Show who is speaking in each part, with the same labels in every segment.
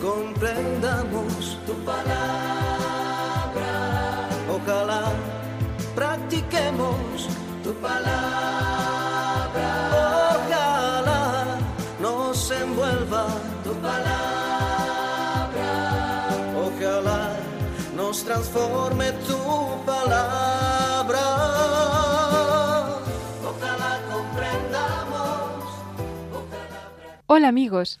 Speaker 1: comprendamos tu palabra. Ojalá practiquemos tu palabra. Ojalá nos envuelva tu palabra. Ojalá nos transforme tu palabra. Ojalá comprendamos.
Speaker 2: Hola amigos,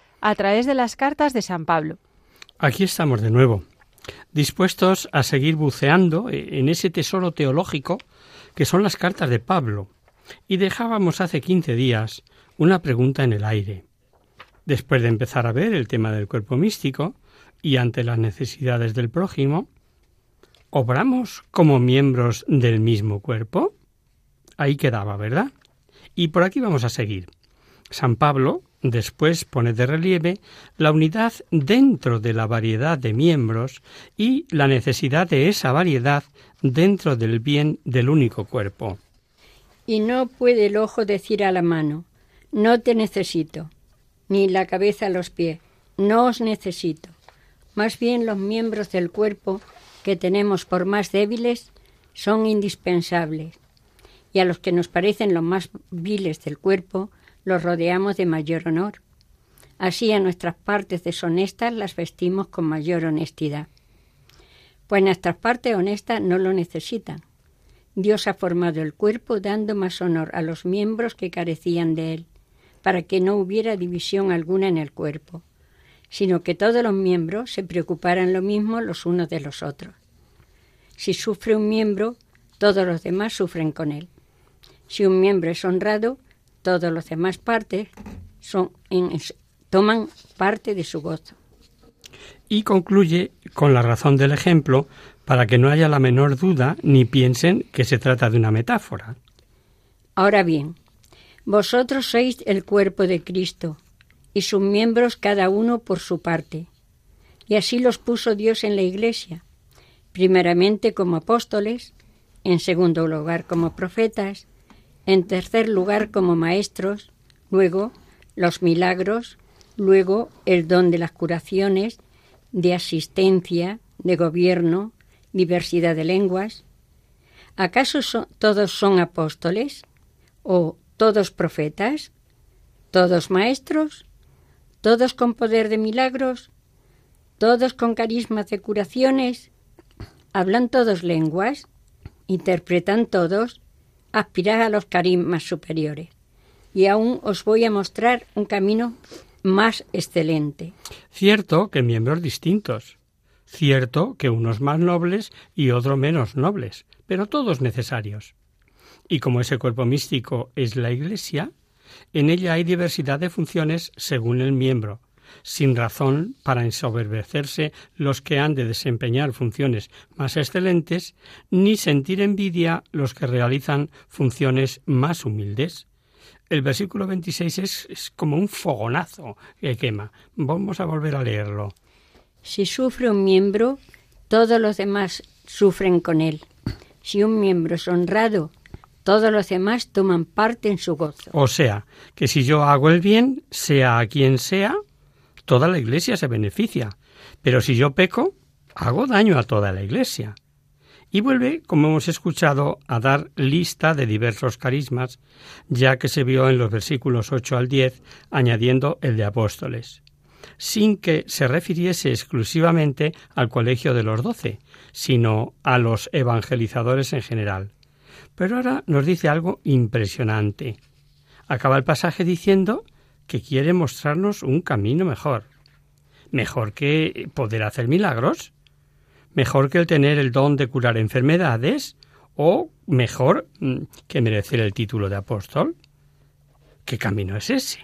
Speaker 2: a través de las cartas de San Pablo.
Speaker 3: Aquí estamos de nuevo, dispuestos a seguir buceando en ese tesoro teológico que son las cartas de Pablo. Y dejábamos hace 15 días una pregunta en el aire. Después de empezar a ver el tema del cuerpo místico y ante las necesidades del prójimo, ¿obramos como miembros del mismo cuerpo? Ahí quedaba, ¿verdad? Y por aquí vamos a seguir. San Pablo después pone de relieve la unidad dentro de la variedad de miembros y la necesidad de esa variedad dentro del bien del único cuerpo.
Speaker 4: y no puede el ojo decir a la mano, no te necesito, ni la cabeza a los pies, no os necesito. Más bien los miembros del cuerpo que tenemos por más débiles son indispensables, y a los que nos parecen los más viles del cuerpo los rodeamos de mayor honor. Así a nuestras partes deshonestas las vestimos con mayor honestidad. Pues nuestras partes honestas no lo necesitan. Dios ha formado el cuerpo dando más honor a los miembros que carecían de él, para que no hubiera división alguna en el cuerpo, sino que todos los miembros se preocuparan lo mismo los unos de los otros. Si sufre un miembro, todos los demás sufren con él. Si un miembro es honrado, todos los demás partes son en- toman parte de su gozo.
Speaker 3: Y concluye con la razón del ejemplo para que no haya la menor duda ni piensen que se trata de una metáfora.
Speaker 4: Ahora bien, vosotros sois el cuerpo de Cristo y sus miembros cada uno por su parte. Y así los puso Dios en la Iglesia, primeramente como apóstoles, en segundo lugar como profetas, en tercer lugar como maestros, luego los milagros, luego el don de las curaciones, de asistencia, de gobierno, diversidad de lenguas. ¿Acaso todos son apóstoles? ¿O todos profetas? ¿Todos maestros? ¿Todos con poder de milagros? ¿Todos con carismas de curaciones? ¿Hablan todos lenguas? ¿Interpretan todos? Aspirad a los carismas superiores. Y aún os voy a mostrar un camino más excelente.
Speaker 3: Cierto que miembros distintos, cierto que unos más nobles y otros menos nobles, pero todos necesarios. Y como ese cuerpo místico es la Iglesia, en ella hay diversidad de funciones según el miembro, sin razón para ensoberbecerse los que han de desempeñar funciones más excelentes, ni sentir envidia los que realizan funciones más humildes. El versículo 26 es, es como un fogonazo que quema. Vamos a volver a leerlo.
Speaker 4: Si sufre un miembro, todos los demás sufren con él. Si un miembro es honrado, todos los demás toman parte en su gozo.
Speaker 3: O sea, que si yo hago el bien, sea a quien sea, toda la Iglesia se beneficia. Pero si yo peco, hago daño a toda la Iglesia. Y vuelve, como hemos escuchado, a dar lista de diversos carismas, ya que se vio en los versículos 8 al 10, añadiendo el de apóstoles. sin que se refiriese exclusivamente al colegio de los doce, sino a los evangelizadores en general. Pero ahora nos dice algo impresionante. Acaba el pasaje diciendo que quiere mostrarnos un camino mejor. Mejor que poder hacer milagros, mejor que el tener el don de curar enfermedades, o mejor mm, que merecer el título de apóstol. ¿Qué camino es ese?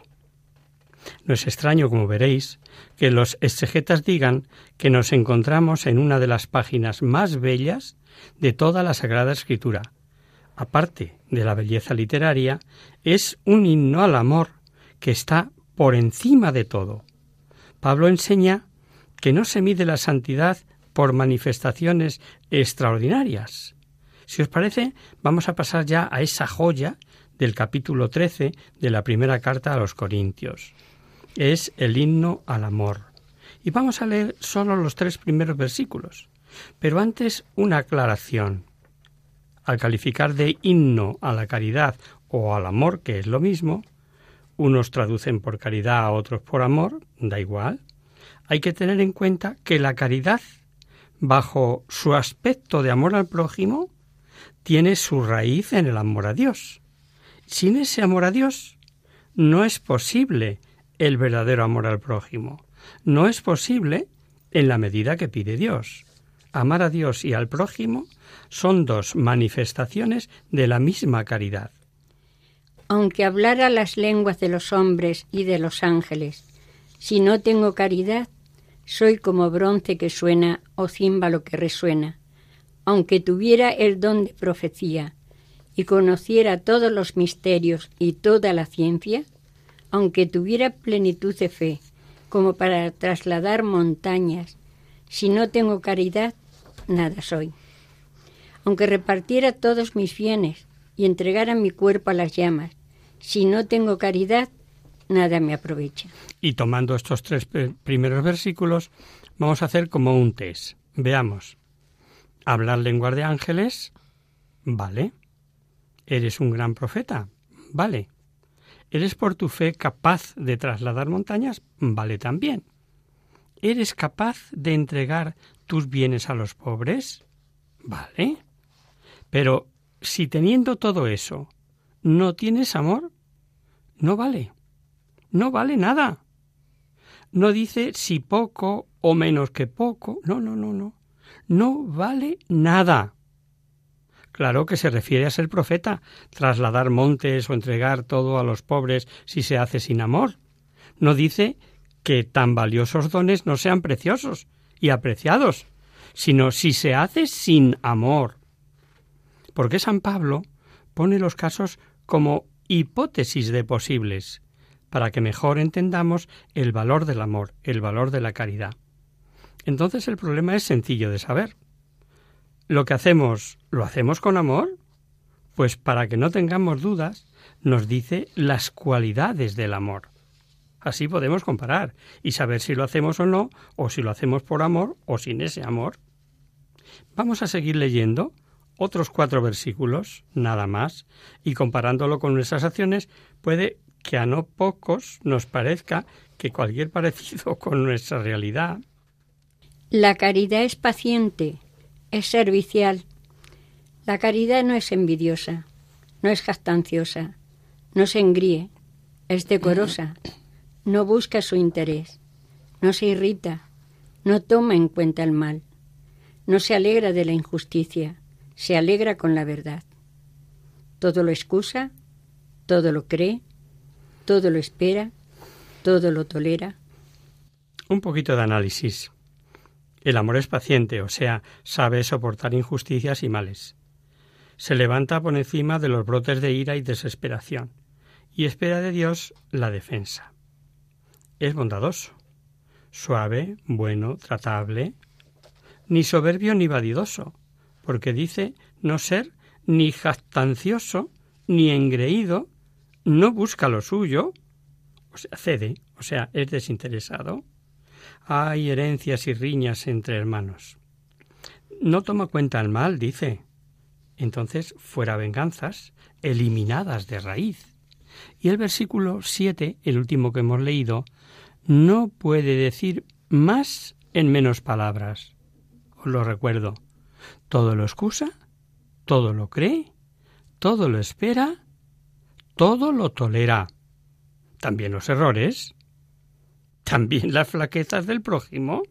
Speaker 3: No es extraño, como veréis, que los exegetas digan que nos encontramos en una de las páginas más bellas de toda la Sagrada Escritura. Aparte de la belleza literaria, es un himno al amor que está por encima de todo. Pablo enseña que no se mide la santidad por manifestaciones extraordinarias. Si os parece, vamos a pasar ya a esa joya del capítulo 13 de la primera carta a los Corintios. Es el himno al amor. Y vamos a leer solo los tres primeros versículos. Pero antes una aclaración. Al calificar de himno a la caridad o al amor, que es lo mismo, unos traducen por caridad, a otros por amor, da igual. Hay que tener en cuenta que la caridad, bajo su aspecto de amor al prójimo, tiene su raíz en el amor a Dios. Sin ese amor a Dios no es posible el verdadero amor al prójimo. No es posible en la medida que pide Dios. Amar a Dios y al prójimo son dos manifestaciones de la misma caridad.
Speaker 4: Aunque hablara las lenguas de los hombres y de los ángeles, si no tengo caridad, soy como bronce que suena o címbalo que resuena. Aunque tuviera el don de profecía y conociera todos los misterios y toda la ciencia, aunque tuviera plenitud de fe, como para trasladar montañas, si no tengo caridad, nada soy. Aunque repartiera todos mis bienes y entregara mi cuerpo a las llamas, si no tengo caridad, nada me aprovecha.
Speaker 3: Y tomando estos tres primeros versículos, vamos a hacer como un test. Veamos. Hablar lenguas de ángeles, vale. ¿Eres un gran profeta? Vale. ¿Eres por tu fe capaz de trasladar montañas? Vale también. ¿Eres capaz de entregar tus bienes a los pobres? Vale. Pero si teniendo todo eso no tienes amor, no vale. No vale nada. No dice si poco o menos que poco. No, no, no, no. No vale nada. Claro que se refiere a ser profeta, trasladar montes o entregar todo a los pobres si se hace sin amor. No dice que tan valiosos dones no sean preciosos y apreciados, sino si se hace sin amor. Porque San Pablo pone los casos como hipótesis de posibles, para que mejor entendamos el valor del amor, el valor de la caridad. Entonces el problema es sencillo de saber lo que hacemos, ¿lo hacemos con amor? Pues para que no tengamos dudas, nos dice las cualidades del amor. Así podemos comparar y saber si lo hacemos o no, o si lo hacemos por amor o sin ese amor. Vamos a seguir leyendo otros cuatro versículos, nada más, y comparándolo con nuestras acciones, puede que a no pocos nos parezca que cualquier parecido con nuestra realidad.
Speaker 4: La caridad es paciente, es servicial. La caridad no es envidiosa, no es jactanciosa, no se engríe, es decorosa, no busca su interés, no se irrita, no toma en cuenta el mal, no se alegra de la injusticia, se alegra con la verdad. Todo lo excusa, todo lo cree, todo lo espera, todo lo tolera.
Speaker 3: Un poquito de análisis. El amor es paciente, o sea, sabe soportar injusticias y males. Se levanta por encima de los brotes de ira y desesperación, y espera de Dios la defensa. Es bondadoso, suave, bueno, tratable, ni soberbio ni vadidoso, porque dice no ser ni jactancioso, ni engreído, no busca lo suyo, o sea, cede, o sea, es desinteresado, hay herencias y riñas entre hermanos. No toma cuenta el mal, dice. Entonces, fuera venganzas, eliminadas de raíz. Y el versículo 7, el último que hemos leído, no puede decir más en menos palabras. Os lo recuerdo. Todo lo excusa, todo lo cree, todo lo espera, todo lo tolera. También los errores, también las flaquezas del prójimo.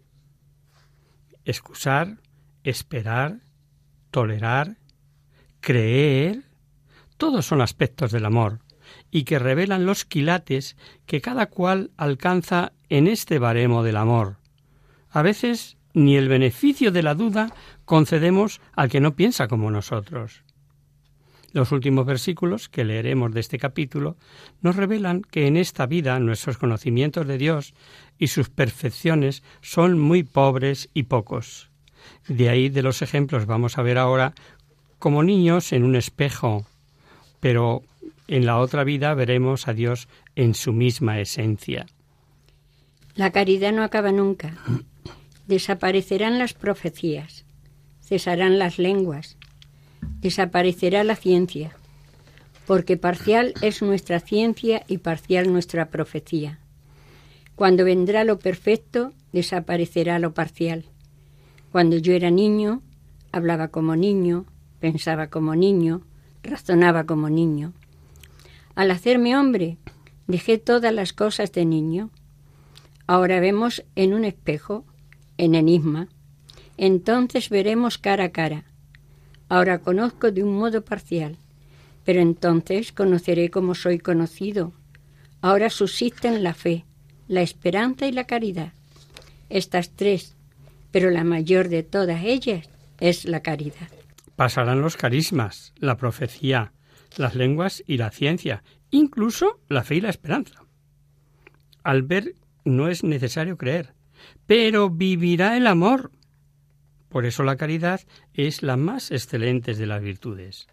Speaker 3: Excusar, esperar, tolerar, creer, todos son aspectos del amor y que revelan los quilates que cada cual alcanza en este baremo del amor. A veces ni el beneficio de la duda concedemos al que no piensa como nosotros. Los últimos versículos que leeremos de este capítulo nos revelan que en esta vida nuestros conocimientos de Dios y sus perfecciones son muy pobres y pocos. De ahí de los ejemplos vamos a ver ahora como niños en un espejo, pero en la otra vida veremos a Dios en su misma esencia.
Speaker 4: La caridad no acaba nunca. Desaparecerán las profecías, cesarán las lenguas, desaparecerá la ciencia, porque parcial es nuestra ciencia y parcial nuestra profecía. Cuando vendrá lo perfecto, desaparecerá lo parcial. Cuando yo era niño, hablaba como niño, pensaba como niño, razonaba como niño. Al hacerme hombre, dejé todas las cosas de niño. Ahora vemos en un espejo, en enigma. Entonces veremos cara a cara. Ahora conozco de un modo parcial, pero entonces conoceré como soy conocido. Ahora subsisten la fe, la esperanza y la caridad. Estas tres, pero la mayor de todas ellas es la caridad.
Speaker 3: Pasarán los carismas, la profecía, las lenguas y la ciencia, incluso la fe y la esperanza. Al ver no es necesario creer, pero vivirá el amor. Por eso la caridad es la más excelente de las virtudes.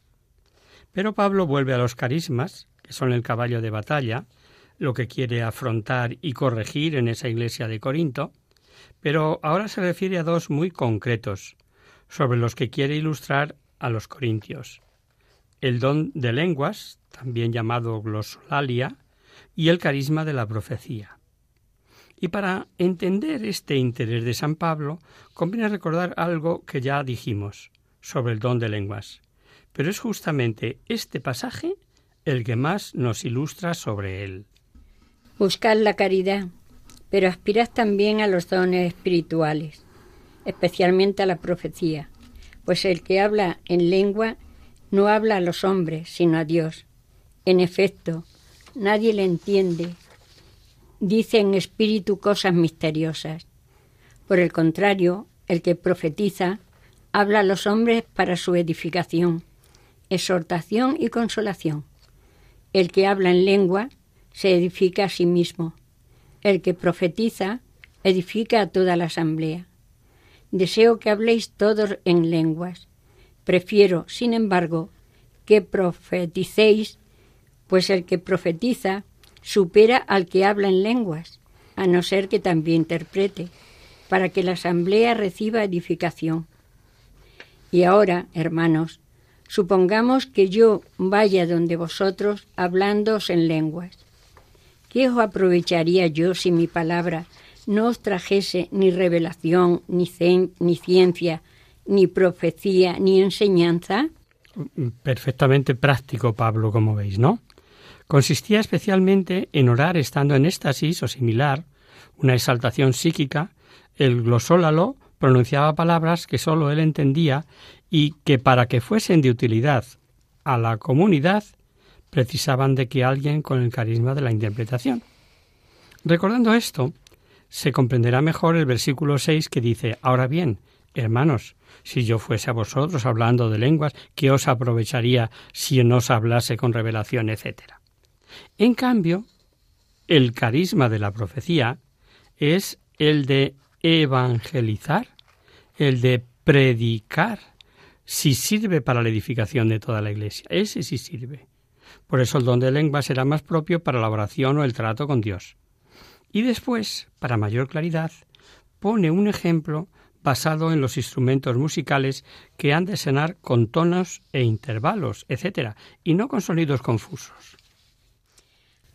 Speaker 3: Pero Pablo vuelve a los carismas, que son el caballo de batalla, lo que quiere afrontar y corregir en esa iglesia de Corinto, pero ahora se refiere a dos muy concretos, sobre los que quiere ilustrar a los corintios. El don de lenguas, también llamado glosolalia, y el carisma de la profecía. Y para entender este interés de San Pablo, conviene recordar algo que ya dijimos sobre el don de lenguas. Pero es justamente este pasaje el que más nos ilustra sobre él.
Speaker 4: Buscad la caridad, pero aspirad también a los dones espirituales, especialmente a la profecía, pues el que habla en lengua no habla a los hombres, sino a Dios. En efecto, nadie le entiende. Dice en espíritu cosas misteriosas. Por el contrario, el que profetiza habla a los hombres para su edificación, exhortación y consolación. El que habla en lengua se edifica a sí mismo. El que profetiza edifica a toda la asamblea. Deseo que habléis todos en lenguas. Prefiero, sin embargo, que profeticéis, pues el que profetiza supera al que habla en lenguas, a no ser que también interprete, para que la asamblea reciba edificación. Y ahora, hermanos, supongamos que yo vaya donde vosotros hablándoos en lenguas. ¿Qué os aprovecharía yo si mi palabra no os trajese ni revelación, ni, ni ciencia, ni profecía, ni enseñanza?
Speaker 3: Perfectamente práctico, Pablo, como veis, ¿no? Consistía especialmente en orar estando en éxtasis o similar, una exaltación psíquica, el glosólalo pronunciaba palabras que sólo él entendía y que para que fuesen de utilidad a la comunidad precisaban de que alguien con el carisma de la interpretación. Recordando esto, se comprenderá mejor el versículo 6 que dice, Ahora bien, hermanos, si yo fuese a vosotros hablando de lenguas, ¿qué os aprovecharía si no os hablase con revelación, etcétera? En cambio, el carisma de la profecía es el de evangelizar, el de predicar, si sirve para la edificación de toda la Iglesia. Ese sí sirve. Por eso el don de lenguas será más propio para la oración o el trato con Dios. Y después, para mayor claridad, pone un ejemplo basado en los instrumentos musicales que han de sonar con tonos e intervalos, etc., y no con sonidos confusos.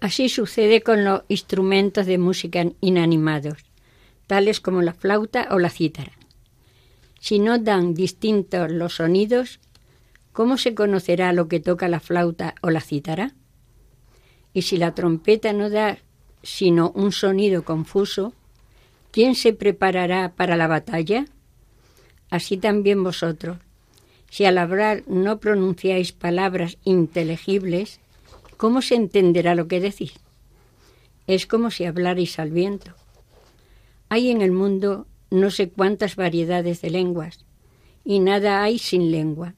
Speaker 4: Así sucede con los instrumentos de música inanimados, tales como la flauta o la cítara. Si no dan distintos los sonidos, ¿cómo se conocerá lo que toca la flauta o la cítara? Y si la trompeta no da sino un sonido confuso, ¿quién se preparará para la batalla? Así también vosotros, si al hablar no pronunciáis palabras inteligibles, ¿cómo se entenderá lo que decís? Es como si hablarais al viento. Hay en el mundo no sé cuántas variedades de lenguas, y nada hay sin lengua.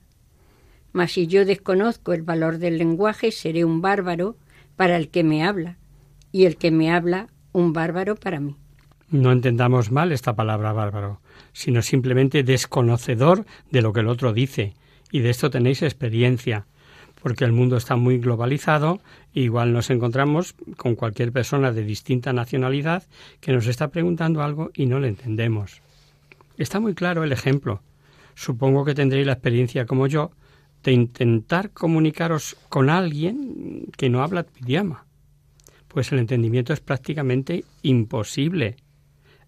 Speaker 4: Mas si yo desconozco el valor del lenguaje, seré un bárbaro para el que me habla, y el que me habla, un bárbaro para mí.
Speaker 3: No entendamos mal esta palabra bárbaro, sino simplemente desconocedor de lo que el otro dice, y de esto tenéis experiencia, porque el mundo está muy globalizado, igual nos encontramos con cualquier persona de distinta nacionalidad que nos está preguntando algo y no le entendemos. Está muy claro el ejemplo. Supongo que tendréis la experiencia como yo de intentar comunicaros con alguien que no habla tu idioma. Pues el entendimiento es prácticamente imposible.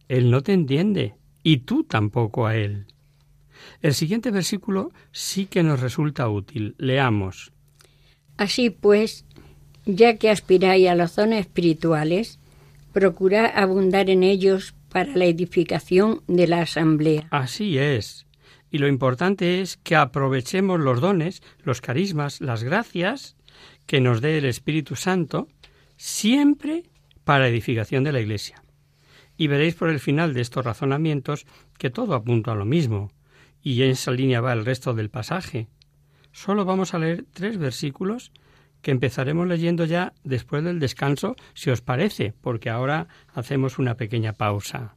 Speaker 3: Él no te entiende y tú tampoco a él. El siguiente versículo sí que nos resulta útil. Leamos.
Speaker 4: Así pues, ya que aspiráis a los dones espirituales, procurad abundar en ellos para la edificación de la asamblea.
Speaker 3: Así es. Y lo importante es que aprovechemos los dones, los carismas, las gracias que nos dé el Espíritu Santo, siempre para edificación de la Iglesia. Y veréis por el final de estos razonamientos que todo apunta a lo mismo, y en esa línea va el resto del pasaje. Solo vamos a leer tres versículos que empezaremos leyendo ya después del descanso, si os parece, porque ahora hacemos una pequeña pausa.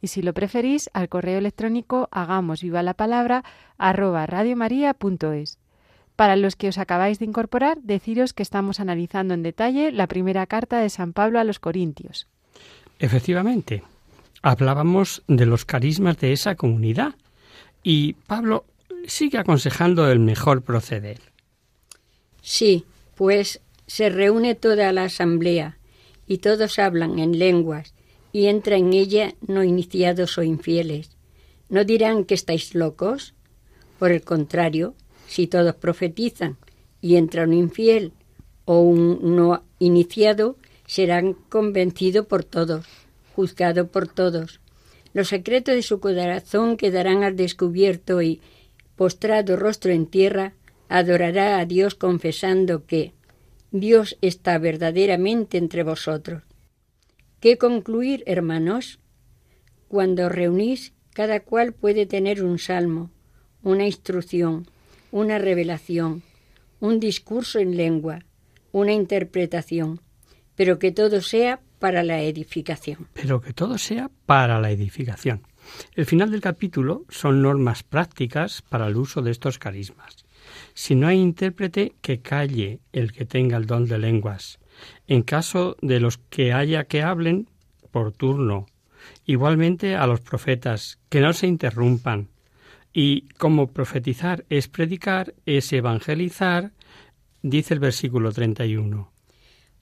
Speaker 2: y si lo preferís al correo electrónico hagamos viva la palabra arroba radiomaria.es. Para los que os acabáis de incorporar, deciros que estamos analizando en detalle la primera carta de San Pablo a los Corintios.
Speaker 3: Efectivamente, hablábamos de los carismas de esa comunidad y Pablo sigue aconsejando el mejor proceder.
Speaker 4: Sí, pues se reúne toda la asamblea y todos hablan en lenguas y entra en ella no iniciados o infieles. ¿No dirán que estáis locos? Por el contrario, si todos profetizan y entra un infiel o un no iniciado, serán convencidos por todos, juzgado por todos. Los secretos de su corazón quedarán al descubierto y, postrado rostro en tierra, adorará a Dios confesando que Dios está verdaderamente entre vosotros ¿Qué concluir, hermanos? Cuando reunís, cada cual puede tener un salmo, una instrucción, una revelación, un discurso en lengua, una interpretación, pero que todo sea para la edificación.
Speaker 3: Pero que todo sea para la edificación. El final del capítulo son normas prácticas para el uso de estos carismas. Si no hay intérprete, que calle el que tenga el don de lenguas, en caso de los que haya que hablen por turno, igualmente a los profetas, que no se interrumpan. Y como profetizar es predicar, es evangelizar, dice el versículo 31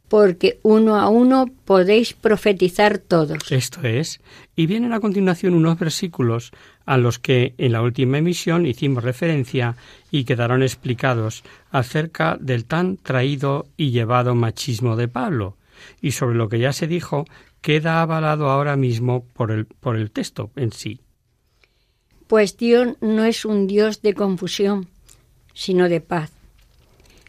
Speaker 4: porque uno a uno podéis profetizar todos.
Speaker 3: Esto es, y vienen a continuación unos versículos a los que en la última emisión hicimos referencia y quedaron explicados acerca del tan traído y llevado machismo de Pablo, y sobre lo que ya se dijo queda avalado ahora mismo por el, por el texto en sí.
Speaker 4: Pues Dios no es un Dios de confusión, sino de paz.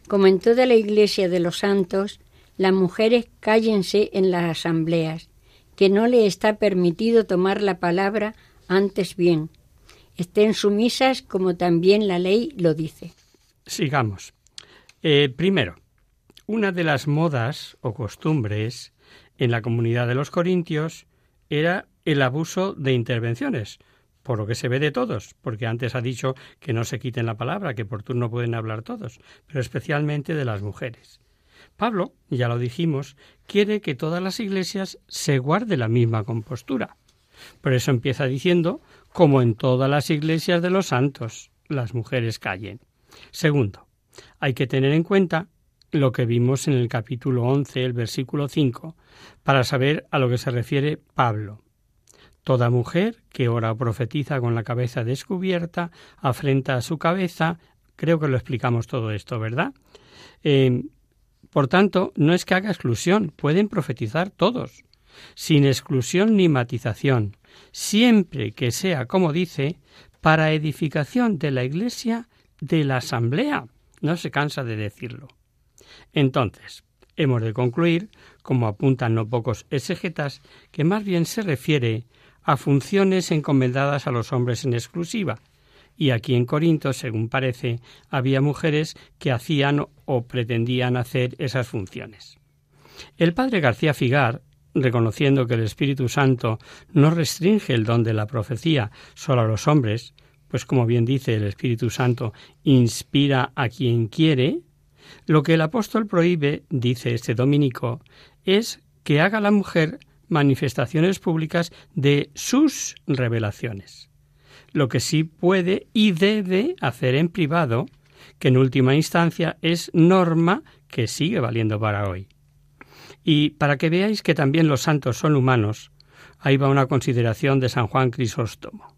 Speaker 4: Como en toda la iglesia de los santos, las mujeres cállense en las asambleas, que no le está permitido tomar la palabra antes bien. Estén sumisas como también la ley lo dice.
Speaker 3: Sigamos. Eh, primero, una de las modas o costumbres en la comunidad de los corintios era el abuso de intervenciones, por lo que se ve de todos, porque antes ha dicho que no se quiten la palabra, que por turno pueden hablar todos, pero especialmente de las mujeres. Pablo, ya lo dijimos, quiere que todas las iglesias se guarde la misma compostura. Por eso empieza diciendo, como en todas las iglesias de los santos, las mujeres callen. Segundo, hay que tener en cuenta lo que vimos en el capítulo 11, el versículo 5, para saber a lo que se refiere Pablo. Toda mujer que ora o profetiza con la cabeza descubierta afrenta a su cabeza. Creo que lo explicamos todo esto, ¿verdad? Eh, por tanto, no es que haga exclusión, pueden profetizar todos, sin exclusión ni matización, siempre que sea, como dice, para edificación de la Iglesia de la Asamblea. No se cansa de decirlo. Entonces, hemos de concluir, como apuntan no pocos exegetas, que más bien se refiere a funciones encomendadas a los hombres en exclusiva, y aquí en Corinto, según parece, había mujeres que hacían o pretendían hacer esas funciones. El padre García Figar, reconociendo que el Espíritu Santo no restringe el don de la profecía solo a los hombres, pues como bien dice el Espíritu Santo, inspira a quien quiere, lo que el apóstol prohíbe, dice este dominico, es que haga la mujer manifestaciones públicas de sus revelaciones lo que sí puede y debe hacer en privado, que en última instancia es norma que sigue valiendo para hoy. Y para que veáis que también los santos son humanos, ahí va una consideración de San Juan Crisóstomo.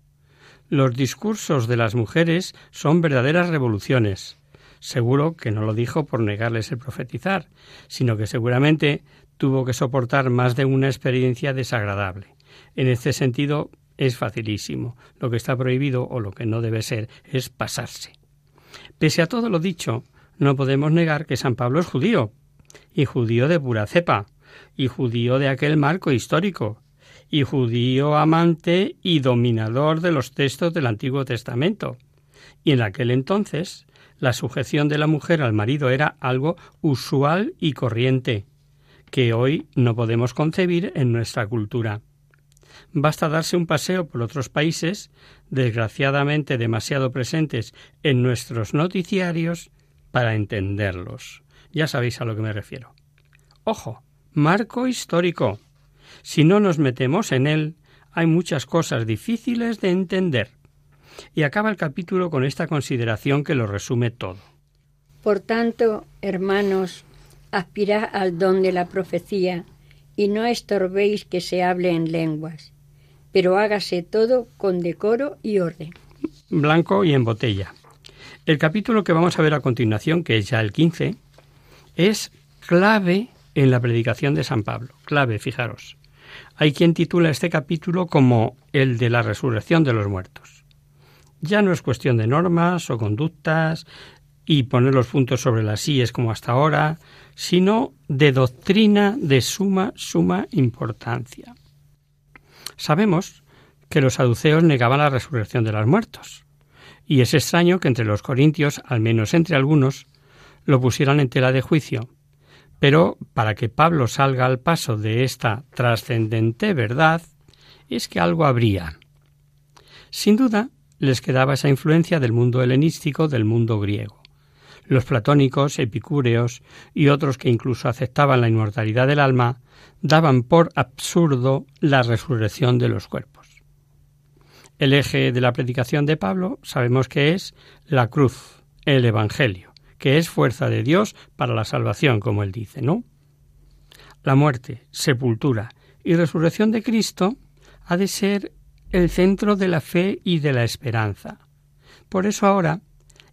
Speaker 3: Los discursos de las mujeres son verdaderas revoluciones. Seguro que no lo dijo por negarles el profetizar, sino que seguramente tuvo que soportar más de una experiencia desagradable. En este sentido, es facilísimo. Lo que está prohibido o lo que no debe ser es pasarse. Pese a todo lo dicho, no podemos negar que San Pablo es judío, y judío de pura cepa, y judío de aquel marco histórico, y judío amante y dominador de los textos del Antiguo Testamento. Y en aquel entonces la sujeción de la mujer al marido era algo usual y corriente, que hoy no podemos concebir en nuestra cultura. Basta darse un paseo por otros países, desgraciadamente demasiado presentes en nuestros noticiarios, para entenderlos. Ya sabéis a lo que me refiero. Ojo, marco histórico. Si no nos metemos en él, hay muchas cosas difíciles de entender. Y acaba el capítulo con esta consideración que lo resume todo.
Speaker 4: Por tanto, hermanos, aspirad al don de la profecía y no estorbéis que se hable en lenguas, pero hágase todo con decoro y orden.
Speaker 3: Blanco y en botella. El capítulo que vamos a ver a continuación, que es ya el 15, es clave en la predicación de San Pablo. Clave, fijaros. Hay quien titula este capítulo como el de la resurrección de los muertos. Ya no es cuestión de normas o conductas y poner los puntos sobre las sillas como hasta ahora, sino de doctrina de suma, suma importancia. Sabemos que los saduceos negaban la resurrección de los muertos, y es extraño que entre los corintios, al menos entre algunos, lo pusieran en tela de juicio. Pero para que Pablo salga al paso de esta trascendente verdad, es que algo habría. Sin duda, les quedaba esa influencia del mundo helenístico, del mundo griego. Los platónicos, epicúreos y otros que incluso aceptaban la inmortalidad del alma daban por absurdo la resurrección de los cuerpos. El eje de la predicación de Pablo sabemos que es la cruz, el Evangelio, que es fuerza de Dios para la salvación, como él dice, ¿no? La muerte, sepultura y resurrección de Cristo ha de ser el centro de la fe y de la esperanza. Por eso ahora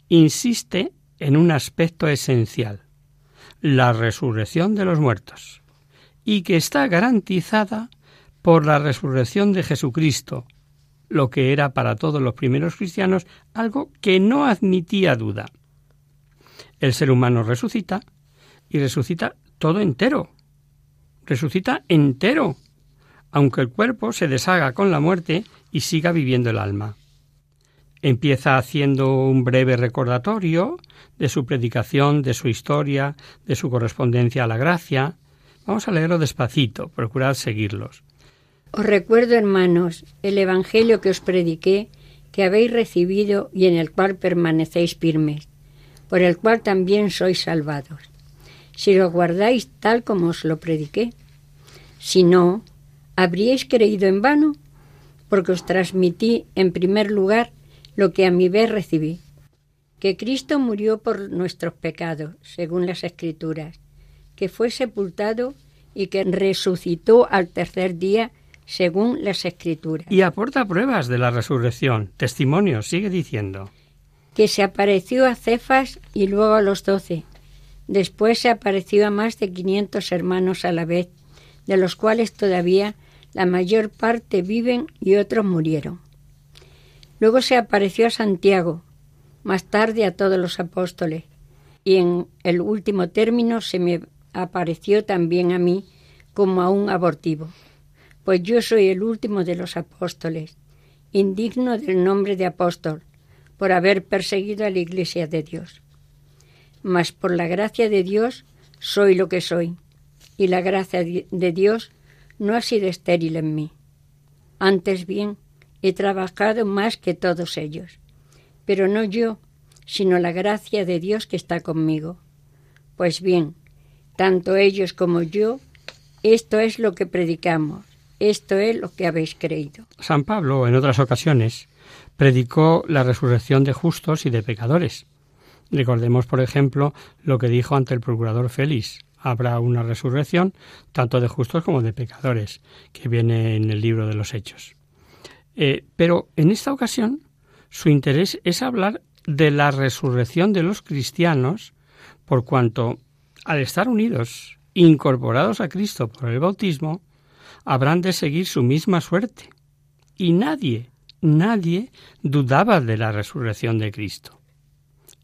Speaker 3: insiste en un aspecto esencial, la resurrección de los muertos, y que está garantizada por la resurrección de Jesucristo, lo que era para todos los primeros cristianos algo que no admitía duda. El ser humano resucita y resucita todo entero. Resucita entero, aunque el cuerpo se deshaga con la muerte y siga viviendo el alma. Empieza haciendo un breve recordatorio de su predicación, de su historia, de su correspondencia a la gracia. Vamos a leerlo despacito, procurad seguirlos.
Speaker 4: Os recuerdo, hermanos, el Evangelio que os prediqué, que habéis recibido y en el cual permanecéis firmes, por el cual también sois salvados, si lo guardáis tal como os lo prediqué. Si no, ¿habríais creído en vano? Porque os transmití en primer lugar lo que a mi vez recibí, que Cristo murió por nuestros pecados, según las Escrituras, que fue sepultado y que resucitó al tercer día, según las Escrituras.
Speaker 3: Y aporta pruebas de la resurrección, testimonios, sigue diciendo.
Speaker 4: Que se apareció a Cefas y luego a los doce. Después se apareció a más de quinientos hermanos a la vez, de los cuales todavía la mayor parte viven y otros murieron. Luego se apareció a Santiago, más tarde a todos los apóstoles, y en el último término se me apareció también a mí como a un abortivo, pues yo soy el último de los apóstoles, indigno del nombre de apóstol, por haber perseguido a la Iglesia de Dios. Mas por la gracia de Dios soy lo que soy, y la gracia de Dios no ha sido estéril en mí. Antes bien, He trabajado más que todos ellos, pero no yo, sino la gracia de Dios que está conmigo. Pues bien, tanto ellos como yo, esto es lo que predicamos, esto es lo que habéis creído.
Speaker 3: San Pablo, en otras ocasiones, predicó la resurrección de justos y de pecadores. Recordemos, por ejemplo, lo que dijo ante el procurador Félix. Habrá una resurrección tanto de justos como de pecadores, que viene en el libro de los Hechos. Eh, pero en esta ocasión su interés es hablar de la resurrección de los cristianos, por cuanto, al estar unidos, incorporados a Cristo por el bautismo, habrán de seguir su misma suerte. y nadie, nadie dudaba de la resurrección de Cristo.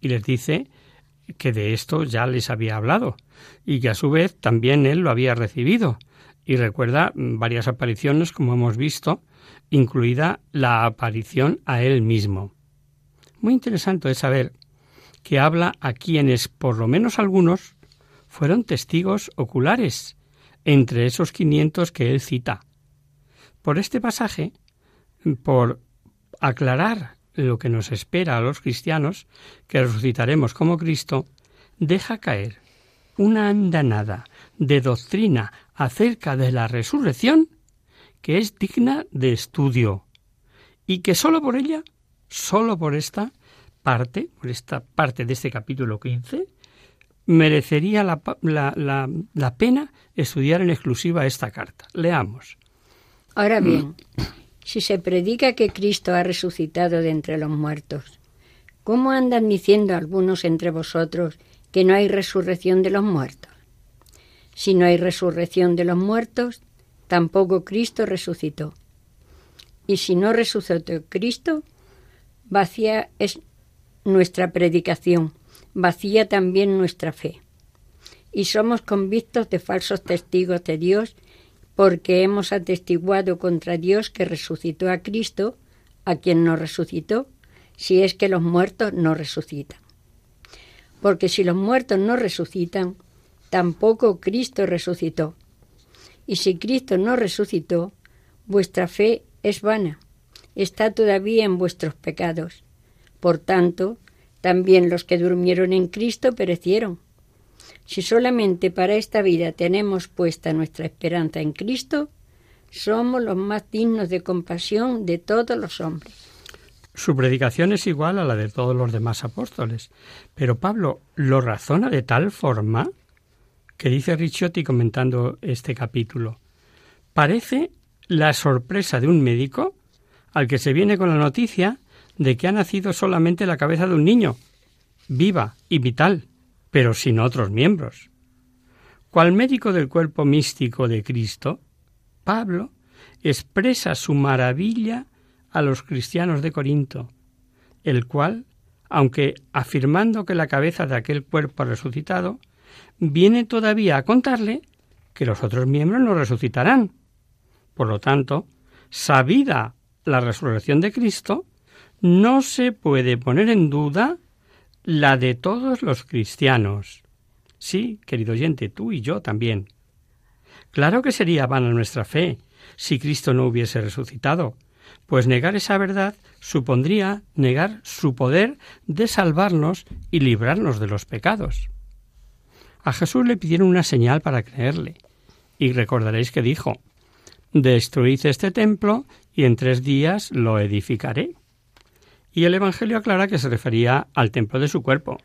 Speaker 3: Y les dice que de esto ya les había hablado y que a su vez también él lo había recibido. Y recuerda varias apariciones, como hemos visto, incluida la aparición a él mismo. Muy interesante es saber que habla a quienes, por lo menos algunos, fueron testigos oculares entre esos 500 que él cita. Por este pasaje, por aclarar lo que nos espera a los cristianos, que resucitaremos como Cristo, deja caer una andanada de doctrina acerca de la resurrección que es digna de estudio y que sólo por ella, sólo por esta parte, por esta parte de este capítulo 15, merecería la, la, la pena estudiar en exclusiva esta carta. Leamos.
Speaker 4: Ahora bien, si se predica que Cristo ha resucitado de entre los muertos, ¿cómo andan diciendo algunos entre vosotros que no hay resurrección de los muertos? Si no hay resurrección de los muertos, tampoco Cristo resucitó. Y si no resucitó Cristo, vacía es nuestra predicación, vacía también nuestra fe. Y somos convictos de falsos testigos de Dios porque hemos atestiguado contra Dios que resucitó a Cristo, a quien no resucitó, si es que los muertos no resucitan. Porque si los muertos no resucitan, tampoco Cristo resucitó. Y si Cristo no resucitó, vuestra fe es vana, está todavía en vuestros pecados. Por tanto, también los que durmieron en Cristo perecieron. Si solamente para esta vida tenemos puesta nuestra esperanza en Cristo, somos los más dignos de compasión de todos los hombres.
Speaker 3: Su predicación es igual a la de todos los demás apóstoles, pero Pablo lo razona de tal forma que dice Ricciotti comentando este capítulo. Parece la sorpresa de un médico al que se viene con la noticia de que ha nacido solamente la cabeza de un niño, viva y vital, pero sin otros miembros. Cual médico del cuerpo místico de Cristo, Pablo expresa su maravilla a los cristianos de Corinto, el cual, aunque afirmando que la cabeza de aquel cuerpo resucitado, viene todavía a contarle que los otros miembros no resucitarán. Por lo tanto, sabida la resurrección de Cristo, no se puede poner en duda la de todos los cristianos. Sí, querido oyente, tú y yo también. Claro que sería vana nuestra fe si Cristo no hubiese resucitado, pues negar esa verdad supondría negar su poder de salvarnos y librarnos de los pecados. A Jesús le pidieron una señal para creerle, y recordaréis que dijo Destruid este templo y en tres días lo edificaré. Y el Evangelio aclara que se refería al templo de su cuerpo.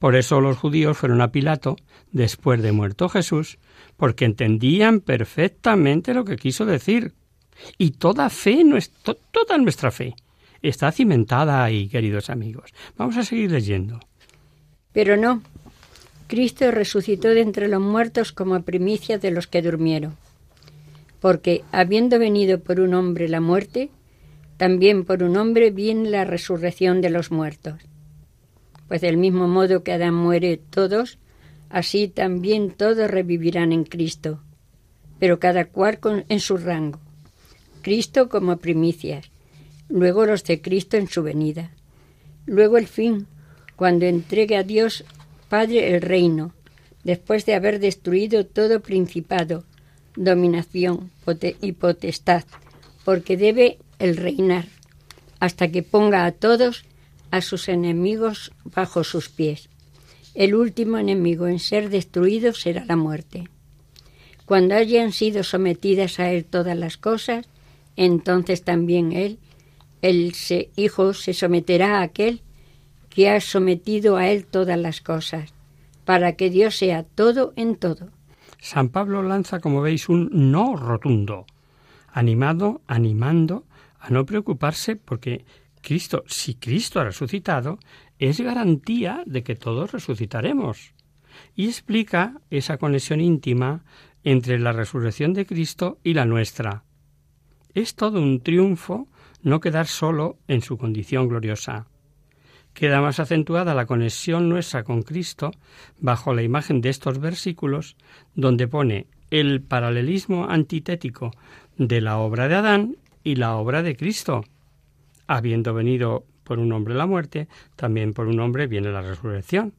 Speaker 3: Por eso los judíos fueron a Pilato después de muerto Jesús, porque entendían perfectamente lo que quiso decir. Y toda fe, toda nuestra fe, está cimentada ahí, queridos amigos. Vamos a seguir leyendo.
Speaker 4: Pero no. Cristo resucitó de entre los muertos como primicia de los que durmieron. Porque, habiendo venido por un hombre la muerte, también por un hombre viene la resurrección de los muertos. Pues del mismo modo que Adán muere todos, así también todos revivirán en Cristo, pero cada cual en su rango. Cristo como primicias, luego los de Cristo en su venida, luego el fin, cuando entregue a Dios Padre el reino, después de haber destruido todo principado, dominación y potestad, porque debe el reinar, hasta que ponga a todos a sus enemigos bajo sus pies. El último enemigo en ser destruido será la muerte. Cuando hayan sido sometidas a él todas las cosas, entonces también él, el Hijo, se someterá a aquel que ha sometido a él todas las cosas, para que Dios sea todo en todo.
Speaker 3: San Pablo lanza, como veis, un no rotundo, animado, animando a no preocuparse porque Cristo, si Cristo ha resucitado, es garantía de que todos resucitaremos. Y explica esa conexión íntima entre la resurrección de Cristo y la nuestra. Es todo un triunfo no quedar solo en su condición gloriosa. Queda más acentuada la conexión nuestra con Cristo bajo la imagen de estos versículos, donde pone el paralelismo antitético de la obra de Adán y la obra de Cristo. Habiendo venido por un hombre la muerte, también por un hombre viene la resurrección.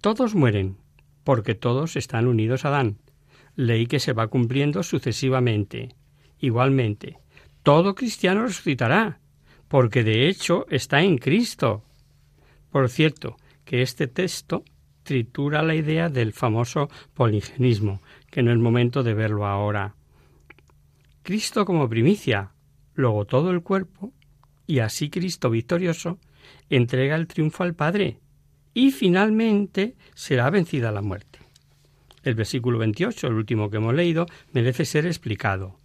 Speaker 3: Todos mueren, porque todos están unidos a Adán, ley que se va cumpliendo sucesivamente. Igualmente, todo cristiano resucitará, porque de hecho está en Cristo. Por cierto, que este texto tritura la idea del famoso poligenismo, que no es momento de verlo ahora. Cristo como primicia, luego todo el cuerpo, y así Cristo victorioso entrega el triunfo al Padre, y finalmente será vencida la muerte. El versículo 28, el último que hemos leído, merece ser explicado.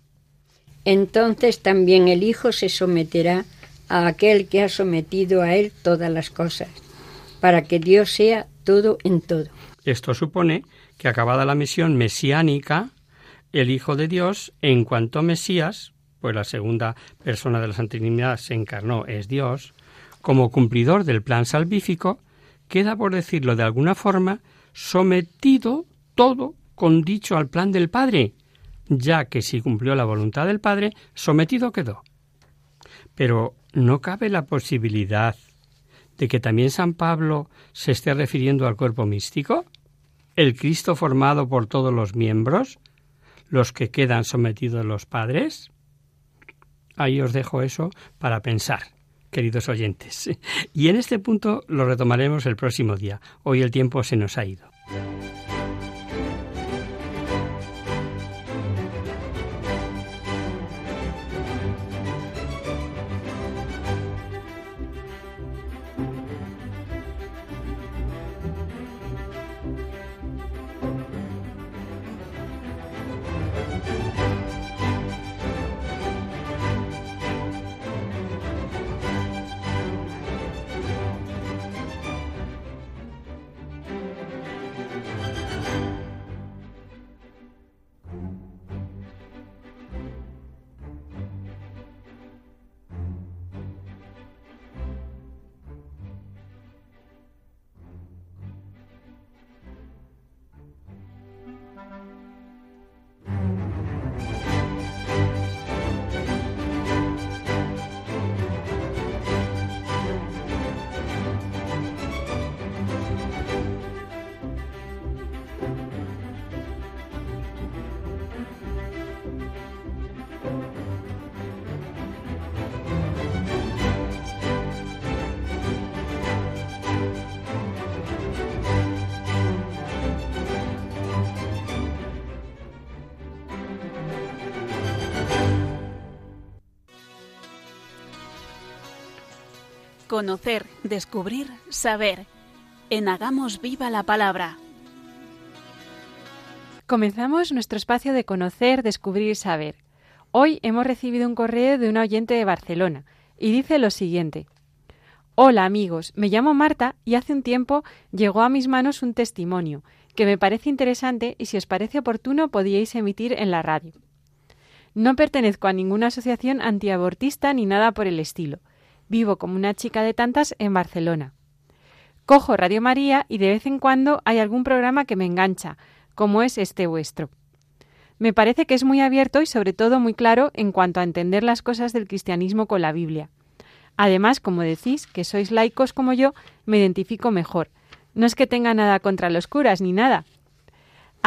Speaker 4: Entonces también el Hijo se someterá a aquel que ha sometido a él todas las cosas, para que Dios sea todo en todo.
Speaker 3: Esto supone que acabada la misión mesiánica, el Hijo de Dios, en cuanto Mesías, pues la segunda persona de la Santinidad se encarnó, es Dios, como cumplidor del plan salvífico, queda, por decirlo de alguna forma, sometido todo con dicho al plan del Padre, ya que si cumplió la voluntad del Padre, sometido quedó. Pero ¿no cabe la posibilidad de que también San Pablo se esté refiriendo al cuerpo místico? ¿El Cristo formado por todos los miembros? ¿Los que quedan sometidos los padres? Ahí os dejo eso para pensar, queridos oyentes. Y en este punto lo retomaremos el próximo día. Hoy el tiempo se nos ha ido.
Speaker 5: Conocer, descubrir, saber. En Hagamos Viva la Palabra.
Speaker 2: Comenzamos nuestro espacio de conocer, descubrir saber. Hoy hemos recibido un correo de una oyente de Barcelona y dice lo siguiente. Hola amigos, me llamo Marta y hace un tiempo llegó a mis manos un testimonio que me parece interesante y si os parece oportuno podíais emitir en la radio. No pertenezco a ninguna asociación antiabortista ni nada por el estilo. Vivo como una chica de tantas en Barcelona. Cojo Radio María y de vez en cuando hay algún programa que me engancha, como es este vuestro. Me parece que es muy abierto y sobre todo muy claro en cuanto a entender las cosas del cristianismo con la Biblia. Además, como decís, que sois laicos como yo, me identifico mejor. No es que tenga nada contra los curas ni nada,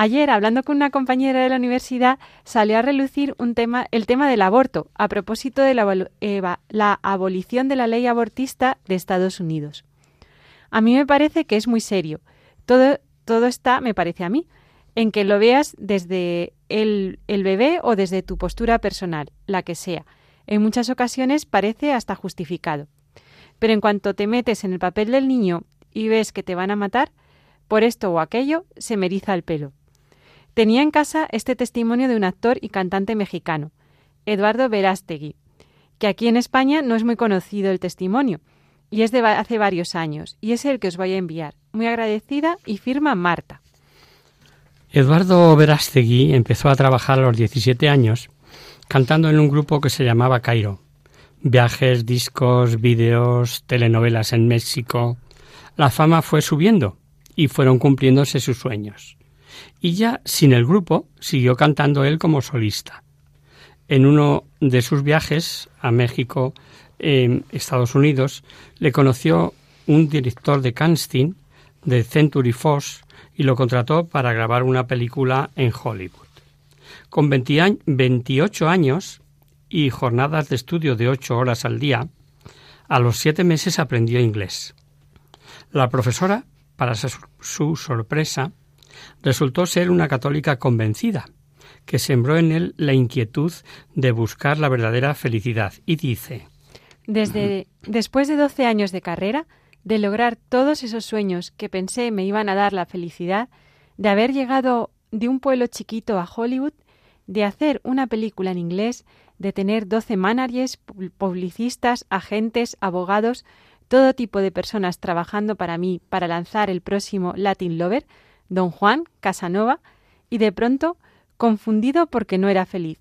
Speaker 2: Ayer, hablando con una compañera de la universidad, salió a relucir un tema, el tema del aborto, a propósito de la, abolición de la ley abortista de Estados Unidos. A mí me parece que es muy serio. Todo, todo está, me parece a mí, en que lo veas desde el, el bebé o desde tu postura personal, la que sea. En muchas ocasiones parece hasta justificado. Pero en cuanto te metes en el papel del niño y ves que te van a matar, por esto o aquello, se me eriza el pelo. Tenía en casa este testimonio de un actor y cantante mexicano, Eduardo Verástegui, que aquí en España no es muy conocido el testimonio, y es de hace varios años, y es el que os voy a enviar. Muy agradecida y firma Marta.
Speaker 3: Eduardo Verástegui empezó a trabajar a los 17 años cantando en un grupo que se llamaba Cairo. Viajes, discos, vídeos, telenovelas en México. La fama fue subiendo y fueron cumpliéndose sus sueños. Y ya sin el grupo siguió cantando él como solista. En uno de sus viajes a México, en Estados Unidos, le conoció un director de casting de Century Fox y lo contrató para grabar una película en Hollywood. Con 28 años y jornadas de estudio de ocho horas al día, a los siete meses aprendió inglés. La profesora, para su sorpresa, resultó ser una católica convencida, que sembró en él la inquietud de buscar la verdadera felicidad, y dice
Speaker 2: Desde después de doce años de carrera, de lograr todos esos sueños que pensé me iban a dar la felicidad, de haber llegado de un pueblo chiquito a Hollywood, de hacer una película en inglés, de tener doce managers, publicistas, agentes, abogados, todo tipo de personas trabajando para mí para lanzar el próximo Latin Lover, Don Juan, Casanova, y de pronto confundido porque no era feliz.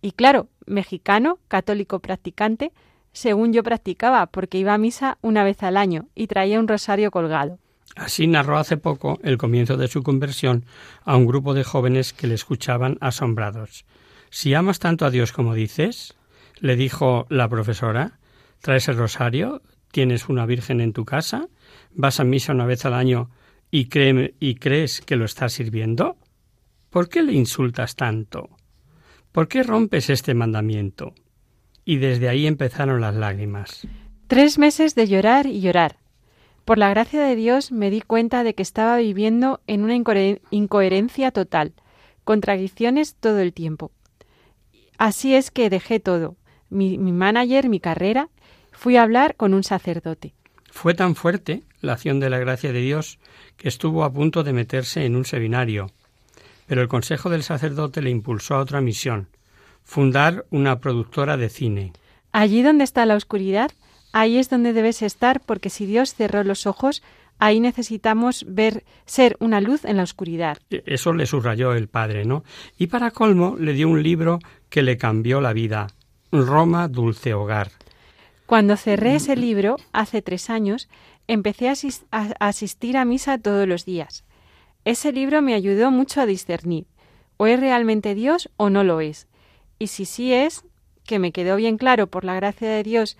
Speaker 2: Y claro, mexicano, católico practicante, según yo practicaba, porque iba a misa una vez al año y traía un rosario colgado.
Speaker 3: Así narró hace poco el comienzo de su conversión a un grupo de jóvenes que le escuchaban asombrados. Si amas tanto a Dios como dices, le dijo la profesora, ¿traes el rosario? ¿Tienes una virgen en tu casa? ¿Vas a misa una vez al año y, crees que lo estás sirviendo? ¿Por qué le insultas tanto? ¿Por qué rompes este mandamiento? Y desde ahí empezaron las lágrimas.
Speaker 2: Tres meses de llorar y llorar. Por la gracia de Dios me di cuenta de que estaba viviendo en una incoherencia total, contradicciones todo el tiempo. Así es que dejé todo, mi, mi manager, mi carrera, fui a hablar con un sacerdote.
Speaker 3: Fue tan fuerte la acción de la gracia de Dios que estuvo a punto de meterse en un seminario, pero el consejo del sacerdote le impulsó a otra misión, fundar una productora de cine.
Speaker 2: Allí donde está la oscuridad, ahí es donde debes estar, porque si Dios cerró los ojos, ahí necesitamos ver ser una luz en la oscuridad.
Speaker 3: E, eso le subrayó el padre, ¿no? Y para colmo le dio un libro que le cambió la vida, Roma Dulce Hogar.
Speaker 2: Cuando cerré ese libro, hace tres años, empecé a, asistir a misa todos los días. Ese libro me ayudó mucho a discernir, o es realmente Dios o no lo es. Y si sí es, que me quedó bien claro por la gracia de Dios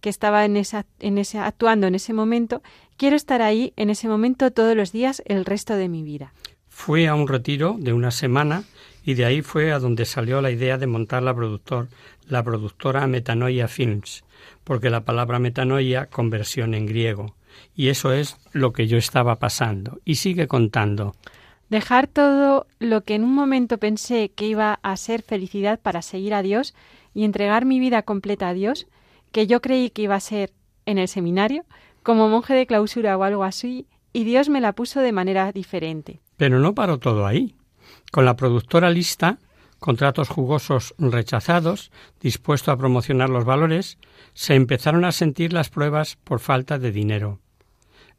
Speaker 2: que estaba en esa, en ese, actuando en ese momento, quiero estar ahí en ese momento todos los días el resto de mi vida.
Speaker 3: Fui a un retiro de una semana y de ahí fue a donde salió la idea de montar la, productor, la productora Metanoia Films, porque la palabra metanoia conversión en griego. Y eso es lo que yo estaba pasando. Y sigue contando.
Speaker 2: Dejar todo lo que en un momento pensé que iba a ser felicidad para seguir a Dios y entregar mi vida completa a Dios, que yo creí que iba a ser en el seminario, como monje de clausura o algo así, y Dios me la puso de manera diferente.
Speaker 3: Pero no paró todo ahí. Con la productora lista, contratos jugosos rechazados, dispuesto a promocionar los valores, se empezaron a sentir las pruebas por falta de dinero.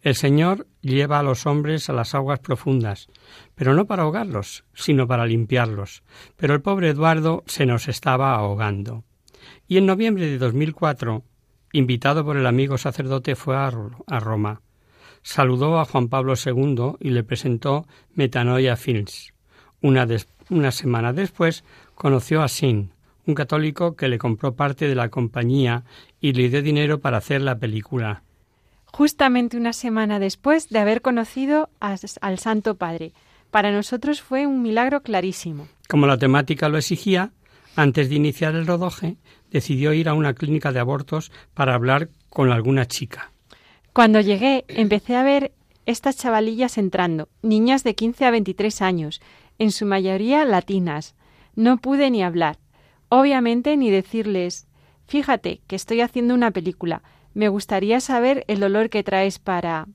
Speaker 3: El Señor lleva a los hombres a las aguas profundas, pero no para ahogarlos, sino para limpiarlos. Pero el pobre Eduardo se nos estaba ahogando. Y en noviembre de 2004, invitado por el amigo sacerdote, fue a, Roma. Saludó a Juan Pablo II y le presentó Metanoia Films. Una, una semana después conoció a Sin, un católico que le compró parte de la compañía y le dio dinero para hacer la película.
Speaker 2: Justamente una semana después de haber conocido al Santo Padre. Para nosotros fue un milagro clarísimo.
Speaker 3: Como la temática lo exigía, antes de iniciar el rodaje, decidió ir a una clínica de abortos para hablar con alguna chica.
Speaker 2: Cuando llegué, empecé a ver estas chavalillas entrando, niñas de 15 a 23 años, en su mayoría latinas. No pude ni hablar. Obviamente ni decirles, fíjate que estoy haciendo una película, me gustaría saber el dolor que traes para...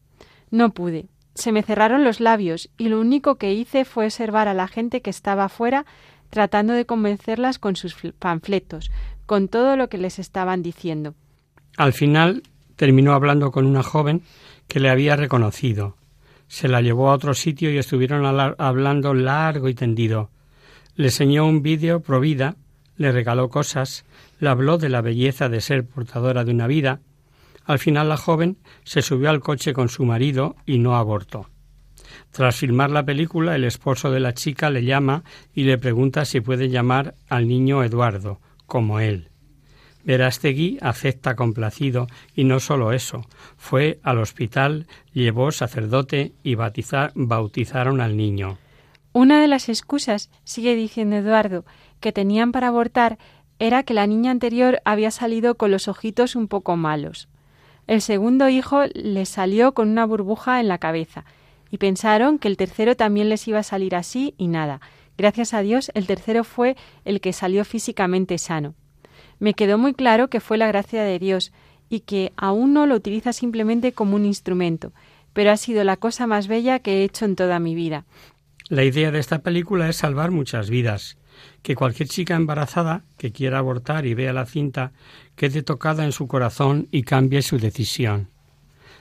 Speaker 2: No pude. Se me cerraron los labios y lo único que hice fue observar a la gente que estaba afuera tratando de convencerlas con sus panfletos, con todo lo que les estaban diciendo.
Speaker 3: Al final terminó hablando con una joven que le había reconocido. Se la llevó a otro sitio y estuvieron hablando largo y tendido. Le enseñó un vídeo pro vida le regaló cosas, le habló de la belleza de ser portadora de una vida. Al final la joven se subió al coche con su marido y no abortó. Tras filmar la película, el esposo de la chica le llama y le pregunta si puede llamar al niño Eduardo, como él. Verástegui acepta complacido y no solo eso, fue al hospital, llevó sacerdote y bautizaron al niño.
Speaker 2: Una de las excusas, sigue diciendo Eduardo, que tenían para abortar era que la niña anterior había salido con los ojitos un poco malos. El segundo hijo le salió con una burbuja en la cabeza y pensaron que el tercero también les iba a salir así y nada. Gracias a Dios el tercero fue el que salió físicamente sano. Me quedó muy claro que fue la gracia de Dios y que aún no lo utiliza simplemente como un instrumento, pero ha sido la cosa más bella que he hecho en toda mi vida.
Speaker 3: La idea de esta película es salvar muchas vidas, que cualquier chica embarazada que quiera abortar y vea la cinta quede tocada en su corazón y cambie su decisión.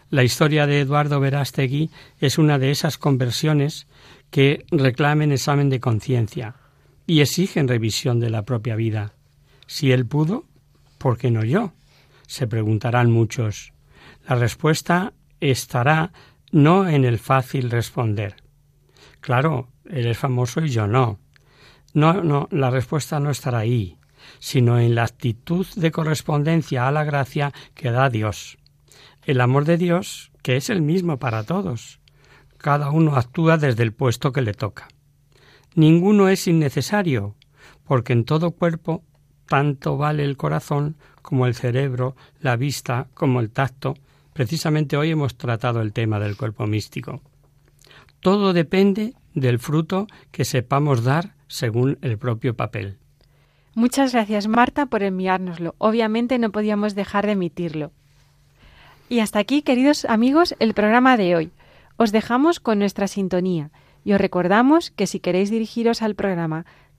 Speaker 3: La historia de Eduardo Verástegui es una de esas conversiones que reclamen examen de conciencia y exigen revisión de la propia vida. Si él pudo, ¿por qué no yo? se preguntarán muchos. La respuesta estará no en el fácil responder. Claro, él es famoso y yo no. No, no, la respuesta no estará ahí, sino en la actitud de correspondencia a la gracia que da Dios. El amor de Dios, que es el mismo para todos. Cada uno actúa desde el puesto que le toca. Ninguno es innecesario, porque en todo cuerpo tanto vale el corazón como el cerebro, la vista como el tacto. Precisamente hoy hemos tratado el tema del cuerpo místico. Todo depende del fruto que sepamos dar según el propio papel.
Speaker 2: Muchas gracias, Marta, por enviárnoslo. Obviamente no podíamos dejar de emitirlo. Y hasta aquí, queridos amigos, el programa de hoy. Os dejamos con nuestra sintonía y os recordamos que si queréis dirigiros al programa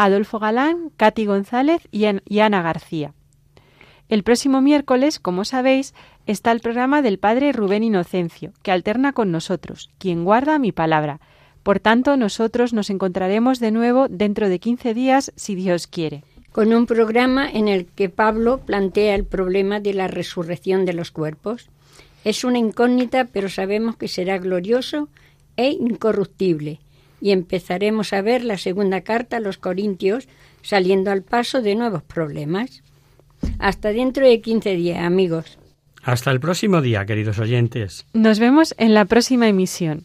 Speaker 2: Adolfo Galán, Katy González y Ana García. El próximo miércoles, como sabéis, está el programa del Padre Rubén Inocencio, que alterna con nosotros, quien guarda mi palabra. Por tanto, nosotros nos encontraremos de nuevo dentro de 15 días, si Dios quiere.
Speaker 4: Con un programa en el que Pablo plantea el problema de la resurrección de los cuerpos. Es una incógnita, pero sabemos que será glorioso e incorruptible y empezaremos a ver la segunda carta a los Corintios saliendo al paso de nuevos problemas. Hasta dentro de 15 días, amigos.
Speaker 3: Hasta el próximo día, queridos oyentes.
Speaker 2: Nos vemos en la próxima emisión.